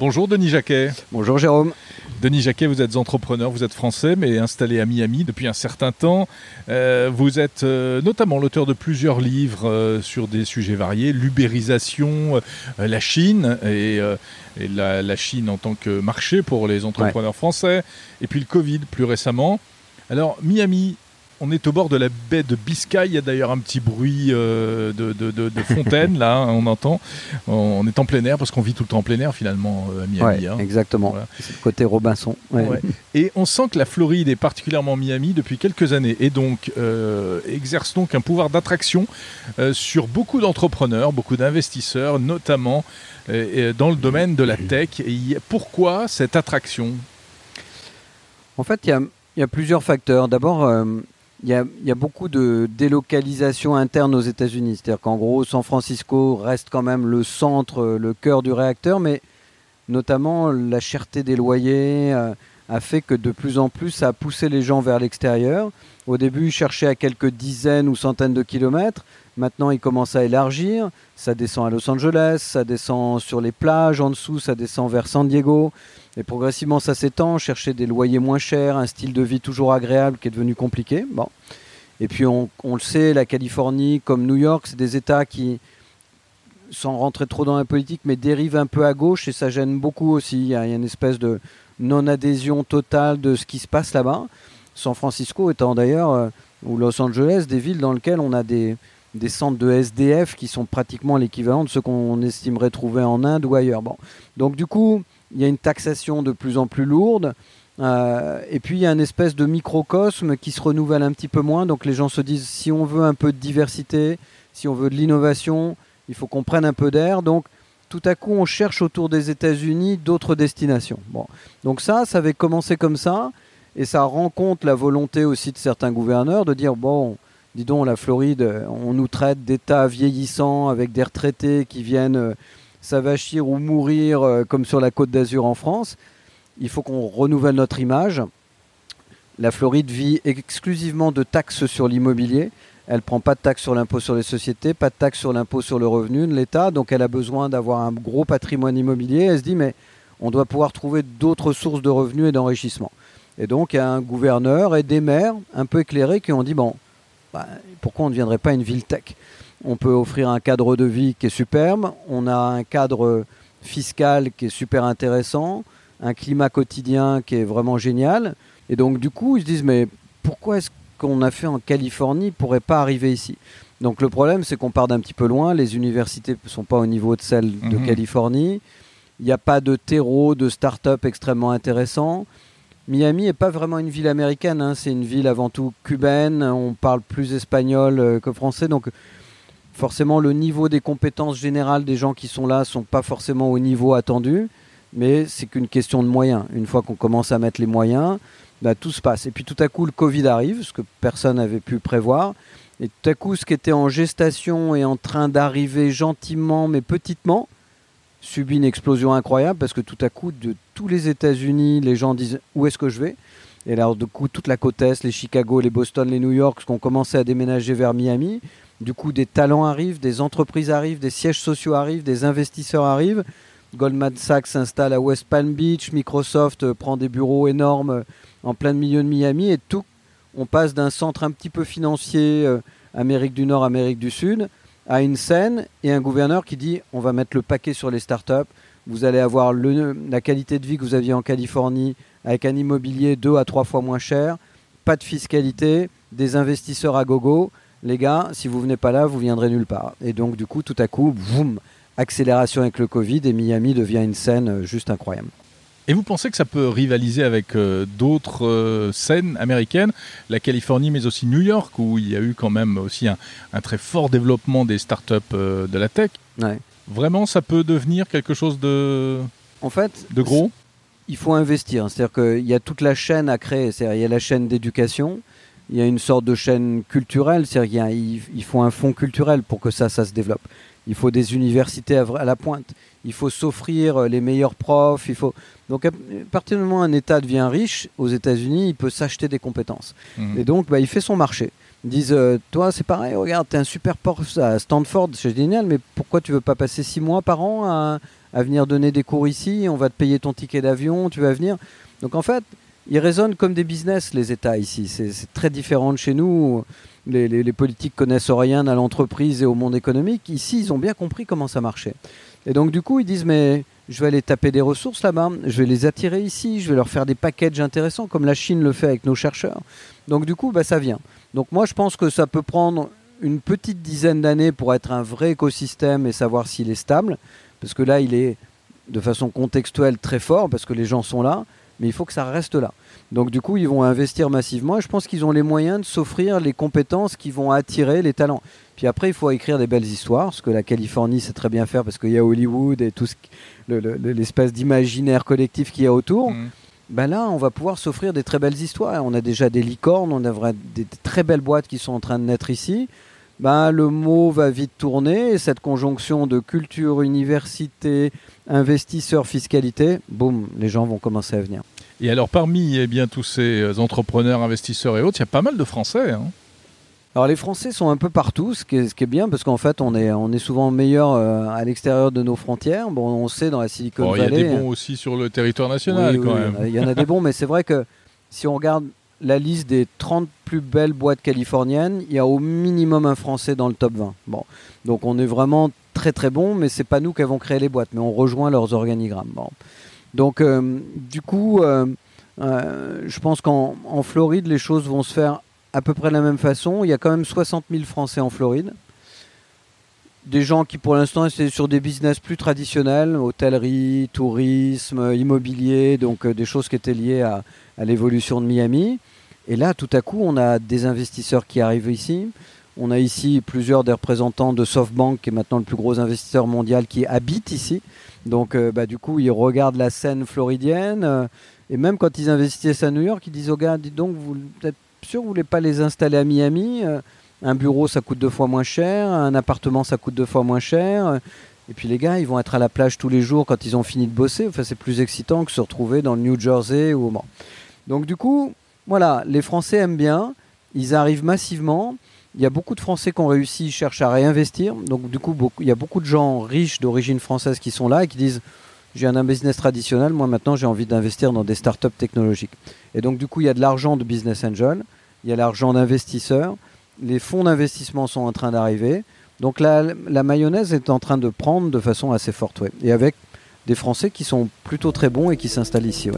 Bonjour Denis Jacquet. Bonjour Jérôme. Denis Jacquet, vous êtes entrepreneur, vous êtes français, mais installé à Miami depuis un certain temps. Euh, vous êtes euh, notamment l'auteur de plusieurs livres euh, sur des sujets variés, l'ubérisation, la Chine et, la, Chine en tant que marché pour les entrepreneurs français, et puis le Covid plus récemment. Alors Miami, on est au bord de la baie de Biscay. Il y a d'ailleurs un petit bruit euh, de, fontaine, là, hein, on entend. On est en plein air parce qu'on vit tout le temps en plein air finalement euh, à Miami. Hein. Exactement. C'est le côté Robinson. Et on sent que la Floride est particulièrement Miami depuis quelques années et donc euh, exerce donc un pouvoir d'attraction sur beaucoup d'entrepreneurs, beaucoup d'investisseurs, notamment dans le domaine de la tech. Et pourquoi cette attraction? En fait, il y a, plusieurs facteurs. D'abord, il y, a, beaucoup de délocalisation interne aux États-Unis. C'est-à-dire qu'en gros, San Francisco reste quand même le centre, le cœur du réacteur, mais notamment la cherté des loyers euh, a fait que de plus en plus, ça a poussé les gens vers l'extérieur. Au début, ils cherchaient à quelques dizaines ou centaines de kilomètres. Maintenant, ils commencent à élargir. Ça descend à Los Angeles, ça descend sur les plages en dessous, ça descend vers San Diego. Et progressivement, ça s'étend, chercher des loyers moins chers, un style de vie toujours agréable qui est devenu compliqué. Bon. Et puis, on, le sait, la Californie, comme New York, c'est des États qui, sans rentrer trop dans la politique, mais dérivent un peu à gauche et ça gêne beaucoup aussi. Il y a, une espèce de non-adhésion totale de ce qui se passe là-bas. San Francisco étant d'ailleurs, euh, ou Los Angeles, des villes dans lesquelles on a des, des centres de SDF qui sont pratiquement l'équivalent de ceux qu'on estimerait trouver en Inde ou ailleurs. Bon. Donc du coup, il y a une taxation de plus en plus lourde. Euh, et puis il y a une espèce de microcosme qui se renouvelle un petit peu moins. Donc les gens se disent si on veut un peu de diversité, si on veut de l'innovation, il faut qu'on prenne un peu d'air. Donc tout à coup on cherche autour des États-Unis d'autres destinations. Bon. Donc ça, ça avait commencé comme ça. Et ça rend compte la volonté aussi de certains gouverneurs de dire bon, dis donc, la Floride, on nous traite d'États vieillissants avec des retraités qui viennent euh, s'avachir ou mourir euh, comme sur la côte d'Azur en France. Il faut qu'on renouvelle notre image. La Floride vit exclusivement de taxes sur l'immobilier. Elle prend pas de taxes sur l'impôt sur les sociétés, pas de taxes sur l'impôt sur le revenu de l'État. Donc elle a besoin d'avoir un gros patrimoine immobilier. Elle se dit, mais on doit pouvoir trouver d'autres sources de revenus et d'enrichissement. Et donc il y a un gouverneur et des maires un peu éclairés qui ont dit, bon, bah, pourquoi on ne deviendrait pas une ville tech? On peut offrir un cadre de vie qui est superbe, on a un cadre fiscal qui est super intéressant, un climat quotidien qui est vraiment génial. Et donc du coup, ils se disent mais pourquoi est-ce qu'on a fait en Californie pourrait pas arriver ici Donc le problème c'est qu'on part d'un petit peu loin, les universités ne sont pas au niveau de celles de mhm. Californie, il n'y a pas de terreau, de start-up extrêmement intéressant. Miami n'est pas vraiment une ville américaine, hein. c'est une ville avant tout cubaine, on parle plus espagnol euh, que français, donc forcément le niveau des compétences générales des gens qui sont là sont pas forcément au niveau attendu, mais c'est qu'une question de moyens. Une fois qu'on commence à mettre les moyens, bah, tout se passe. Et puis tout à coup le Covid arrive, ce que personne n'avait pu prévoir. Et tout à coup ce qui était en gestation et en train d'arriver gentiment mais petitement subit une explosion incroyable parce que tout à coup de tous les États-Unis, les gens disent où est-ce que je vais? Et alors, du coup, toute la côte Est, les Chicago, les Boston, les New York, qui ont commencé à déménager vers Miami, du coup, des talents arrivent, des entreprises arrivent, des sièges sociaux arrivent, des investisseurs arrivent. Goldman Sachs s'installe à West Palm Beach, Microsoft euh, prend des bureaux énormes en plein milieu de Miami et tout, on passe d'un centre un petit peu financier, euh, Amérique du Nord, Amérique du Sud, à une scène et un gouverneur qui dit on va mettre le paquet sur les startups, vous allez avoir la qualité de vie que vous aviez en Californie avec un immobilier deux à trois fois moins cher, pas de fiscalité, des investisseurs à gogo les gars, si vous venez pas là, vous viendrez nulle part. Et donc, du coup, tout à coup, boum, accélération avec le Covid et Miami devient une scène euh, juste incroyable. Et vous pensez que ça peut rivaliser avec euh, d'autres euh, scènes américaines, la Californie, mais aussi New York, où il y a eu quand même aussi un, très fort développement des startups de la tech Vraiment, ça peut devenir quelque chose de, en fait, de gros? Il faut investir. C'est-à-dire qu'il y a toute la chaîne à créer. Il y a la chaîne d'éducation, il y a une sorte de chaîne culturelle, c'est-à-dire qu'il faut un fonds culturel pour que ça, ça se développe. Il faut des universités à, la pointe. Il faut s'offrir euh, les meilleurs profs. Il faut donc à partir du moment où un État devient riche aux États-Unis, il peut s'acheter des compétences. Mmh. Et donc, bah, il fait son marché. Ils disent euh, Toi, c'est pareil, regarde, t'es un super prof à Stanford, c'est génial, mais pourquoi tu veux pas passer six mois par an à, à venir donner des cours ici? On va te payer ton ticket d'avion, tu vas venir. Donc en fait, ils raisonnent comme des business, les États ici. C'est très différent de chez nous. Les, les, les, politiques connaissent rien à l'entreprise et au monde économique. Ici, ils ont bien compris comment ça marchait. Et donc, du coup, ils disent Mais je vais aller taper des ressources là-bas, je vais les attirer ici, je vais leur faire des packages intéressants, comme la Chine le fait avec nos chercheurs. Donc, du coup, bah, ça vient. Donc, moi, je pense que ça peut prendre une petite dizaine d'années pour être un vrai écosystème et savoir s'il est stable. Parce que là, il est de façon contextuelle très fort, parce que les gens sont là mais il faut que ça reste là. Donc du coup, ils vont investir massivement et je pense qu'ils ont les moyens de s'offrir les compétences qui vont attirer les talents. Puis après, il faut écrire des belles histoires, ce que la Californie sait très bien faire parce qu'il y a Hollywood et tout l'espèce d'imaginaire collectif qu'il y a autour. Mmh. Ben là, on va pouvoir s'offrir des très belles histoires. On a déjà des licornes, on a des très belles boîtes qui sont en train de naître ici. Ben, le mot va vite tourner et cette conjonction de culture, université, investisseurs, fiscalité, boum, les gens vont commencer à venir. Et alors parmi eh bien, tous ces euh, entrepreneurs, investisseurs et autres, il y a pas mal de Français. Hein alors les Français sont un peu partout, ce qui est, ce qui est bien parce qu'en fait on est, on est souvent meilleur euh, à l'extérieur de nos frontières. Bon, on sait dans la Silicon Valley. Il y a des bons aussi sur le territoire national oui, quand oui, même. Il y en a des bons, mais c'est vrai que si on regarde la liste des 30 plus belles boîtes californiennes, il y a au minimum un Français dans le top 20. Bon, donc on est vraiment très très bon, mais c'est pas nous qui avons créé les boîtes, mais on rejoint leurs organigrammes. Bon. Donc euh, du coup, euh, euh, je pense qu'en en Floride, les choses vont se faire à peu près de la même façon. Il y a quand même 60 000 Français en Floride. Des gens qui pour l'instant étaient sur des business plus traditionnels, hôtellerie, tourisme, immobilier, donc des choses qui étaient liées à l'évolution de Miami. Et là, tout à coup, on a des investisseurs qui arrivent ici. On a ici plusieurs des représentants de SoftBank, qui est maintenant le plus gros investisseur mondial, qui habite ici. Donc, euh, bah, du coup, ils regardent la scène floridienne. Euh, et même quand ils investissent à New York, ils disent aux gars, dites donc, vous êtes sûr vous voulez pas les installer à Miami euh, Un bureau, ça coûte deux fois moins cher. Un appartement, ça coûte deux fois moins cher. Et puis les gars, ils vont être à la plage tous les jours quand ils ont fini de bosser. Enfin, c'est plus excitant que se retrouver dans le New Jersey ou bon. Donc du coup, voilà, les Français aiment bien. Ils arrivent massivement. Il y a beaucoup de Français qui ont réussi, ils cherchent à réinvestir. Donc du coup, beaucoup, il y a beaucoup de gens riches d'origine française qui sont là et qui disent j'ai un business traditionnel, moi maintenant j'ai envie d'investir dans des startups technologiques. Et donc du coup, il y a de l'argent de business angel, il y a l'argent d'investisseurs, les fonds d'investissement sont en train d'arriver. Donc la, mayonnaise est en train de prendre de façon assez forte. Et avec des Français qui sont plutôt très bons et qui s'installent ici.